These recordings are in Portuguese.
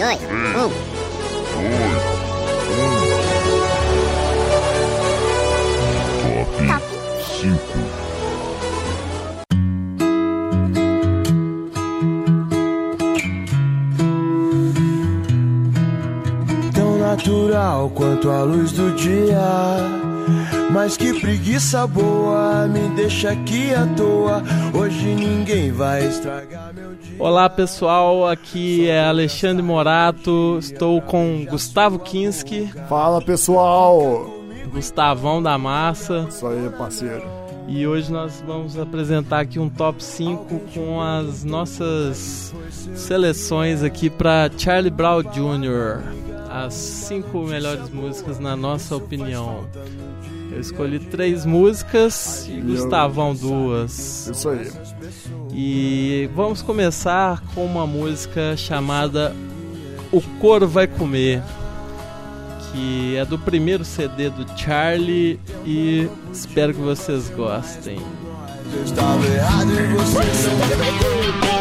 dois, um. Top 5. Tão natural quanto a luz do dia. Mas que preguiça boa, me deixa aqui à toa. Hoje ninguém vai estragar. Olá pessoal, aqui é Alexandre Morato, estou com Gustavo Kinski, Fala pessoal! Gustavão da Massa, Isso aí, parceiro. e hoje nós vamos apresentar aqui um top 5 com as nossas seleções aqui para Charlie Brown Jr. As 5 melhores músicas na nossa opinião. Eu escolhi três músicas e Gustavão duas. Isso aí. E vamos começar com uma música chamada O Coro Vai Comer, que é do primeiro CD do Charlie e espero que vocês gostem. Eu estava errado e você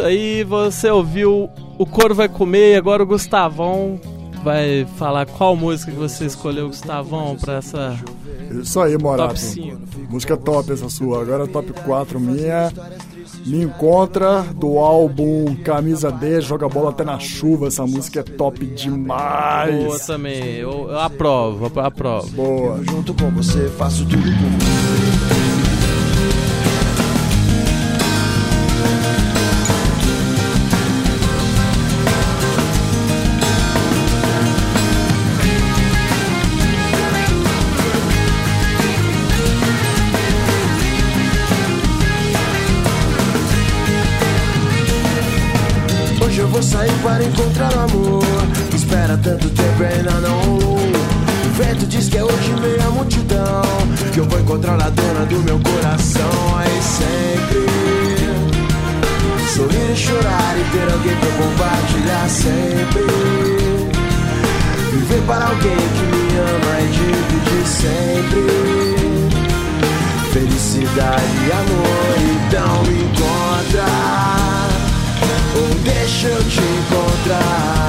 Isso aí, você ouviu O Coro Vai Comer e agora o Gustavão vai falar qual música que você escolheu, Gustavão, pra essa Isso aí, Morato. top 5. Música top essa sua. Agora top 4 minha. Me encontra do álbum Camisa 10, joga bola até na chuva. Essa música é top demais. Boa também, eu, eu aprovo, eu aprovo. Boa. Junto com você, faço tudo por você. Encontrar o amor. Espera tanto tempo ainda não. O vento diz que é hoje meia multidão. Que eu vou encontrar a dona do meu coração. Aí sempre sorrir e chorar e ter alguém pra compartilhar sempre. Viver para alguém que me ama e dividir sempre. Felicidade e amor, encontrar,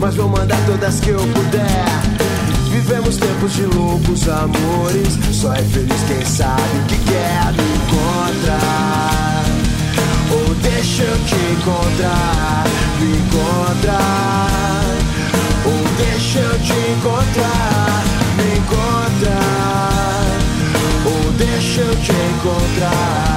mas vou mandar todas que eu puder. Vivemos tempos de loucos amores, só é feliz quem sabe o que quer me encontrar. Ou deixa eu te encontrar, me encontrar. Ou deixa eu te encontrar, me encontrar. Ou deixa eu te encontrar,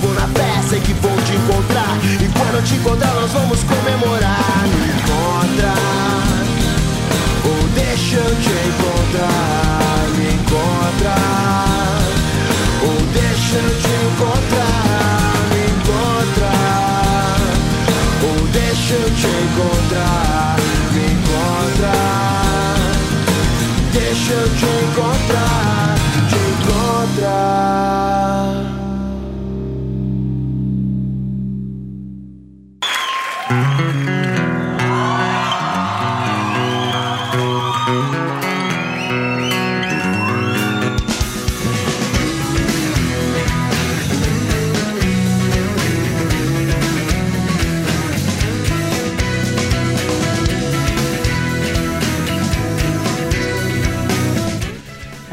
vou na fé, sei que vou te encontrar. E quando eu te encontrar nós vamos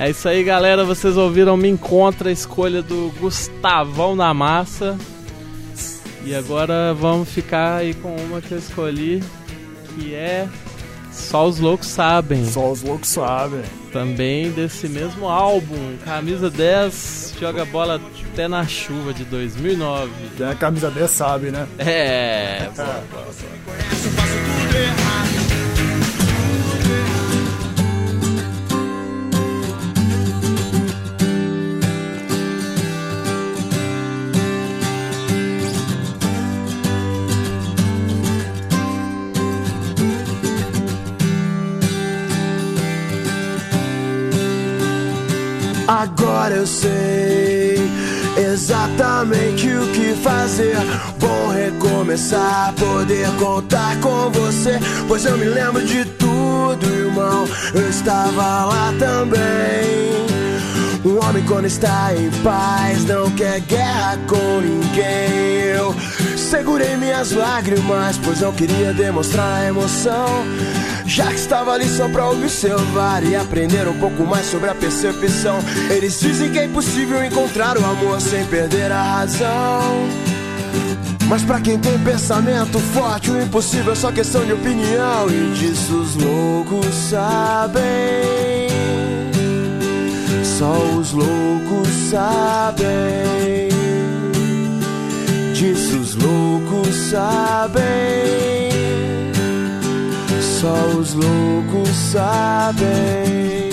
É isso aí, galera. Vocês ouviram Me Encontra, a escolha do Gustavão da Massa. E agora vamos ficar aí com uma que eu escolhi, que é Só os Loucos Sabem. Só os loucos sabem. Também desse mesmo álbum, Camisa 10, Joga Bola Até na Chuva, de 2009. Quem é a camisa 10 sabe, né? É, boa, boa, boa. Agora eu sei exatamente o que fazer. Bom recomeçar, poder contar com você. Pois eu me lembro de tudo, irmão. Eu estava lá também. Um homem quando está em paz não quer guerra com ninguém. Eu segurei minhas lágrimas, pois não queria demonstrar emoção. Já que estava ali só pra observar e aprender um pouco mais sobre a percepção. Eles dizem que é impossível encontrar o amor sem perder a razão. Mas pra quem tem pensamento forte, o impossível é só questão de opinião. E disso os loucos sabem. Só os loucos sabem. Disso os loucos sabem. Só os loucos sabem.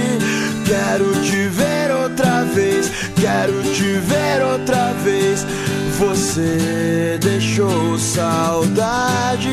Quero te ver outra vez, quero te ver outra vez. Você deixou saudade.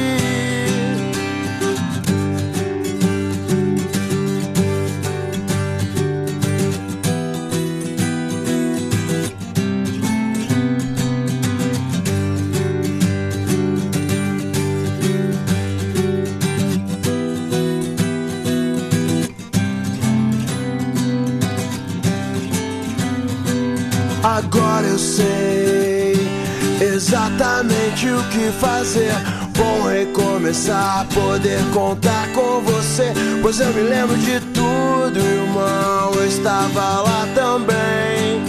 O que fazer. Bom recomeçar, poder contar com você. Pois eu me lembro de tudo, irmão. Eu estava lá também.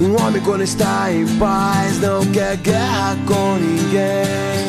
Um homem, quando está em paz, não quer guerra com ninguém.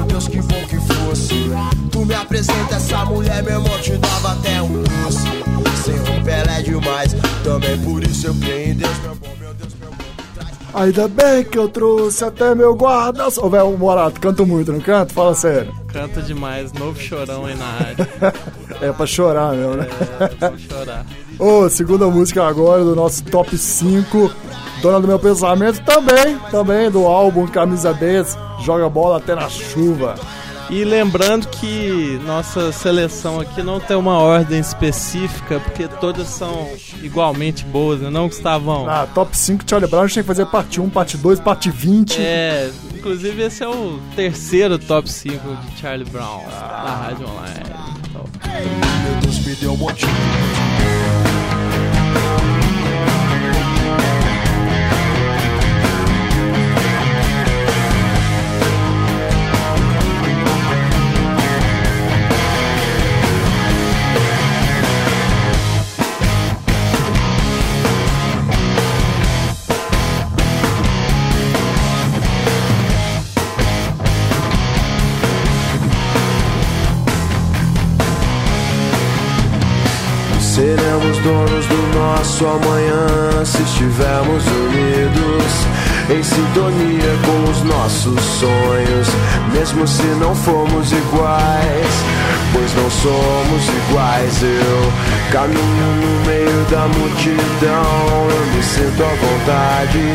Meu Deus, que bom que fosse. Tu me apresenta essa mulher, meu irmão, te dava até um doce. Sem roupa ela é demais, também por isso eu creio em Deus, meu bom, meu Deus, meu bom. Ainda bem que eu trouxe até meu guarda. Ô, velho, Morato, canto muito, não canto? Fala sério. Canta demais, novo chorão aí na área. É pra chorar mesmo, né? É, vou chorar. Ô, segunda música agora do nosso top 5. Dona do meu pensamento também, também do álbum Camisa 10, Joga Bola Até na Chuva. E lembrando que nossa seleção aqui não tem uma ordem específica, porque todas são igualmente boas, né? Não, Gustavão? Ah, top 5 Charlie Brown, a gente tem que fazer parte 1, parte 2, parte 20. É, inclusive esse é o terceiro top 5 de Charlie Brown na rádio online. Então, Meu Deus, me nosso amanhã se estivermos unidos em sintonia com os nossos sonhos, mesmo se não formos iguais, pois não somos iguais. Eu caminho no meio da multidão, eu me sinto à vontade,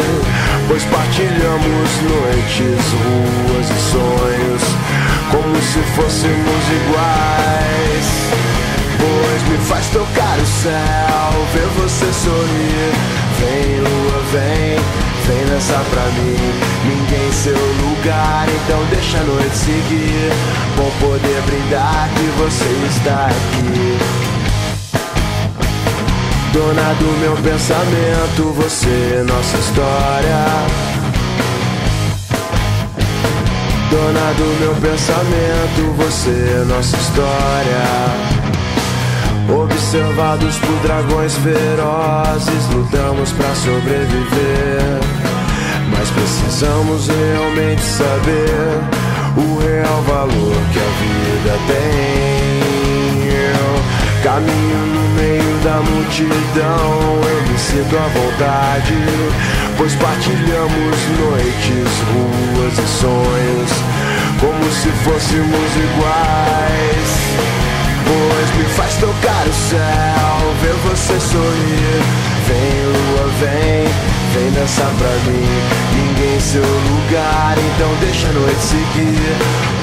pois partilhamos noites, ruas e sonhos, como se fôssemos iguais. Me faz tocar o céu, ver você sorrir. Vem, lua, vem, vem dançar pra mim. Ninguém em seu lugar, então deixa a noite seguir. Bom poder brindar que você está aqui. Dona do meu pensamento, você, nossa história. Dona do meu pensamento, você, nossa história. Observados por dragões ferozes, lutamos pra sobreviver. Mas precisamos realmente saber o real valor que a vida tem. Eu caminho no meio da multidão, eu me sinto à vontade, pois partilhamos noites, ruas e sonhos, como se fôssemos iguais. Pois me faz tocar o céu, ver você sorrir. Vem, lua, vem, vem dançar pra mim. Ninguém em seu lugar, então deixa a noite seguir.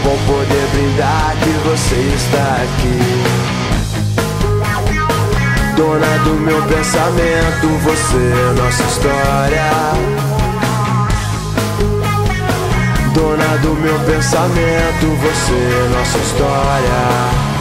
Bom poder brindar que você está aqui. Dona do meu pensamento, você é nossa história. Dona do meu pensamento, você é nossa história.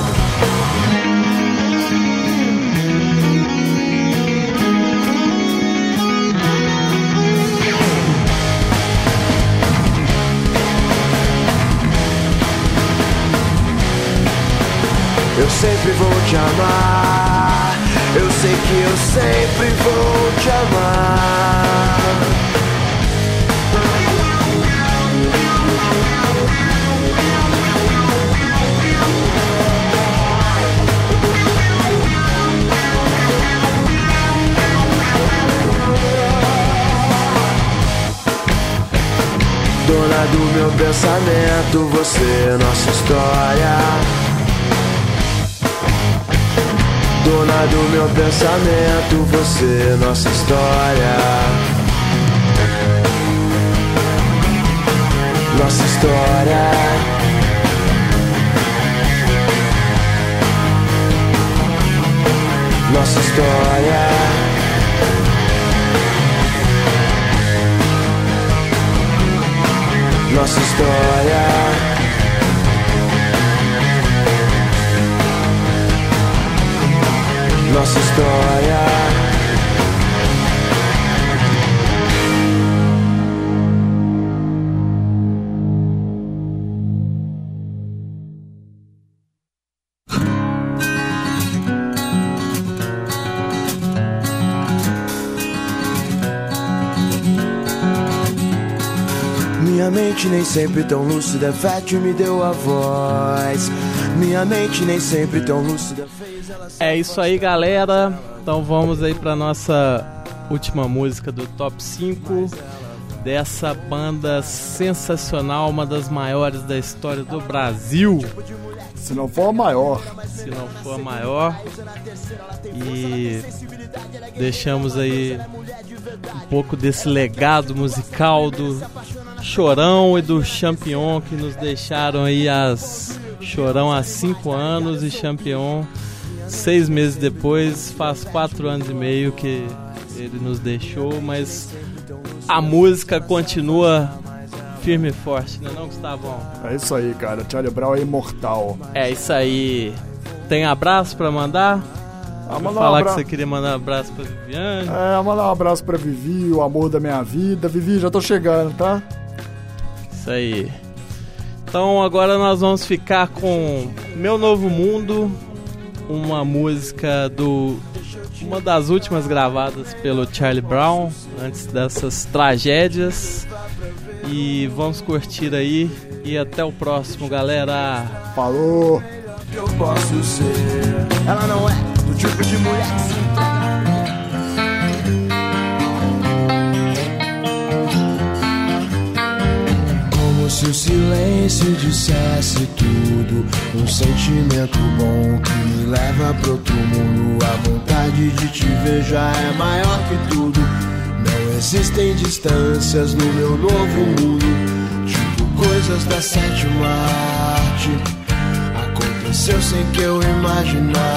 Sempre vou te amar. Eu sei que eu sempre vou te amar. Dona do meu pensamento, você é nossa história. Dona do meu pensamento, você nossa história. Nossa história. Nossa história. Nossa história. Nossa história. Nem sempre tão lúcida, Fete me deu a voz. Minha mente nem sempre tão lúcida É isso aí, galera. Então vamos aí pra nossa última música do top 5 dessa banda sensacional, uma das maiores da história do Brasil, Se não for a maior. se não for a maior. E deixamos aí um pouco desse legado musical do Chorão e do Champion que nos deixaram aí as Chorão há 5 anos e Champion seis meses depois, faz quatro anos e meio que ele nos deixou, mas a música continua firme e forte, né não, Gustavão? É isso aí, cara. Charlie Brown é imortal. É isso aí. Tem abraço pra mandar? Ah, mandar um falar abra- que você queria mandar um abraço pra Viviane. É, mandar um abraço pra Vivi, o amor da minha vida. Vivi, já tô chegando, tá? Isso aí. Então agora nós vamos ficar com Meu Novo Mundo, uma música do uma das últimas gravadas pelo Charlie Brown antes dessas tragédias. E vamos curtir aí e até o próximo, galera. Falou! eu posso ser. Ela não é do tipo de mulher se o silêncio dissesse tudo. Um sentimento bom que me leva pro outro mundo. A vontade de te ver já é maior que tudo. Não existem distâncias no meu novo mundo. Tipo coisas da sétima arte. Aconteceu sem que eu imaginasse.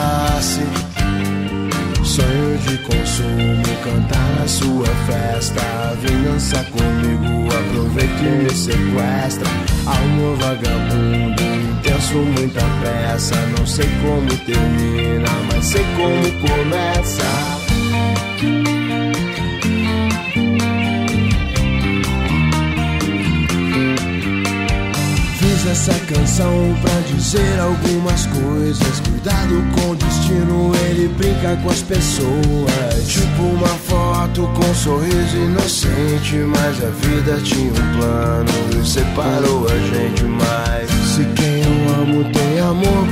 Consumo, cantar na sua festa. Vem dançar comigo, aproveita e me sequestra. Alma vagabundo, intenso, muita pressa. Não sei como termina, mas sei como começa. Essa canção pra dizer algumas coisas. Cuidado com o destino, ele brinca com as pessoas. Tipo uma foto com um sorriso inocente. Mas a vida tinha um plano e separou a gente mais. Se quem eu amo tem amor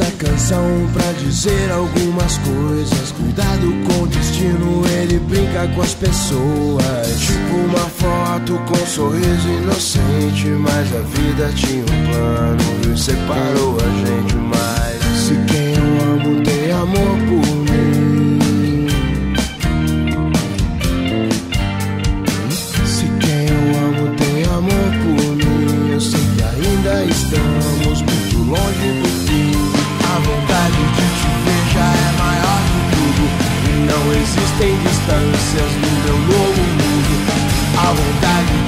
essa canção pra dizer algumas coisas. Cuidado com o destino, ele brinca com as pessoas. Tipo uma foto com um sorriso inocente. Mas a vida tinha um plano e separou a gente mais. Se quem eu amo tem amor por mim. Distâncias no meu novo mundo. A vontade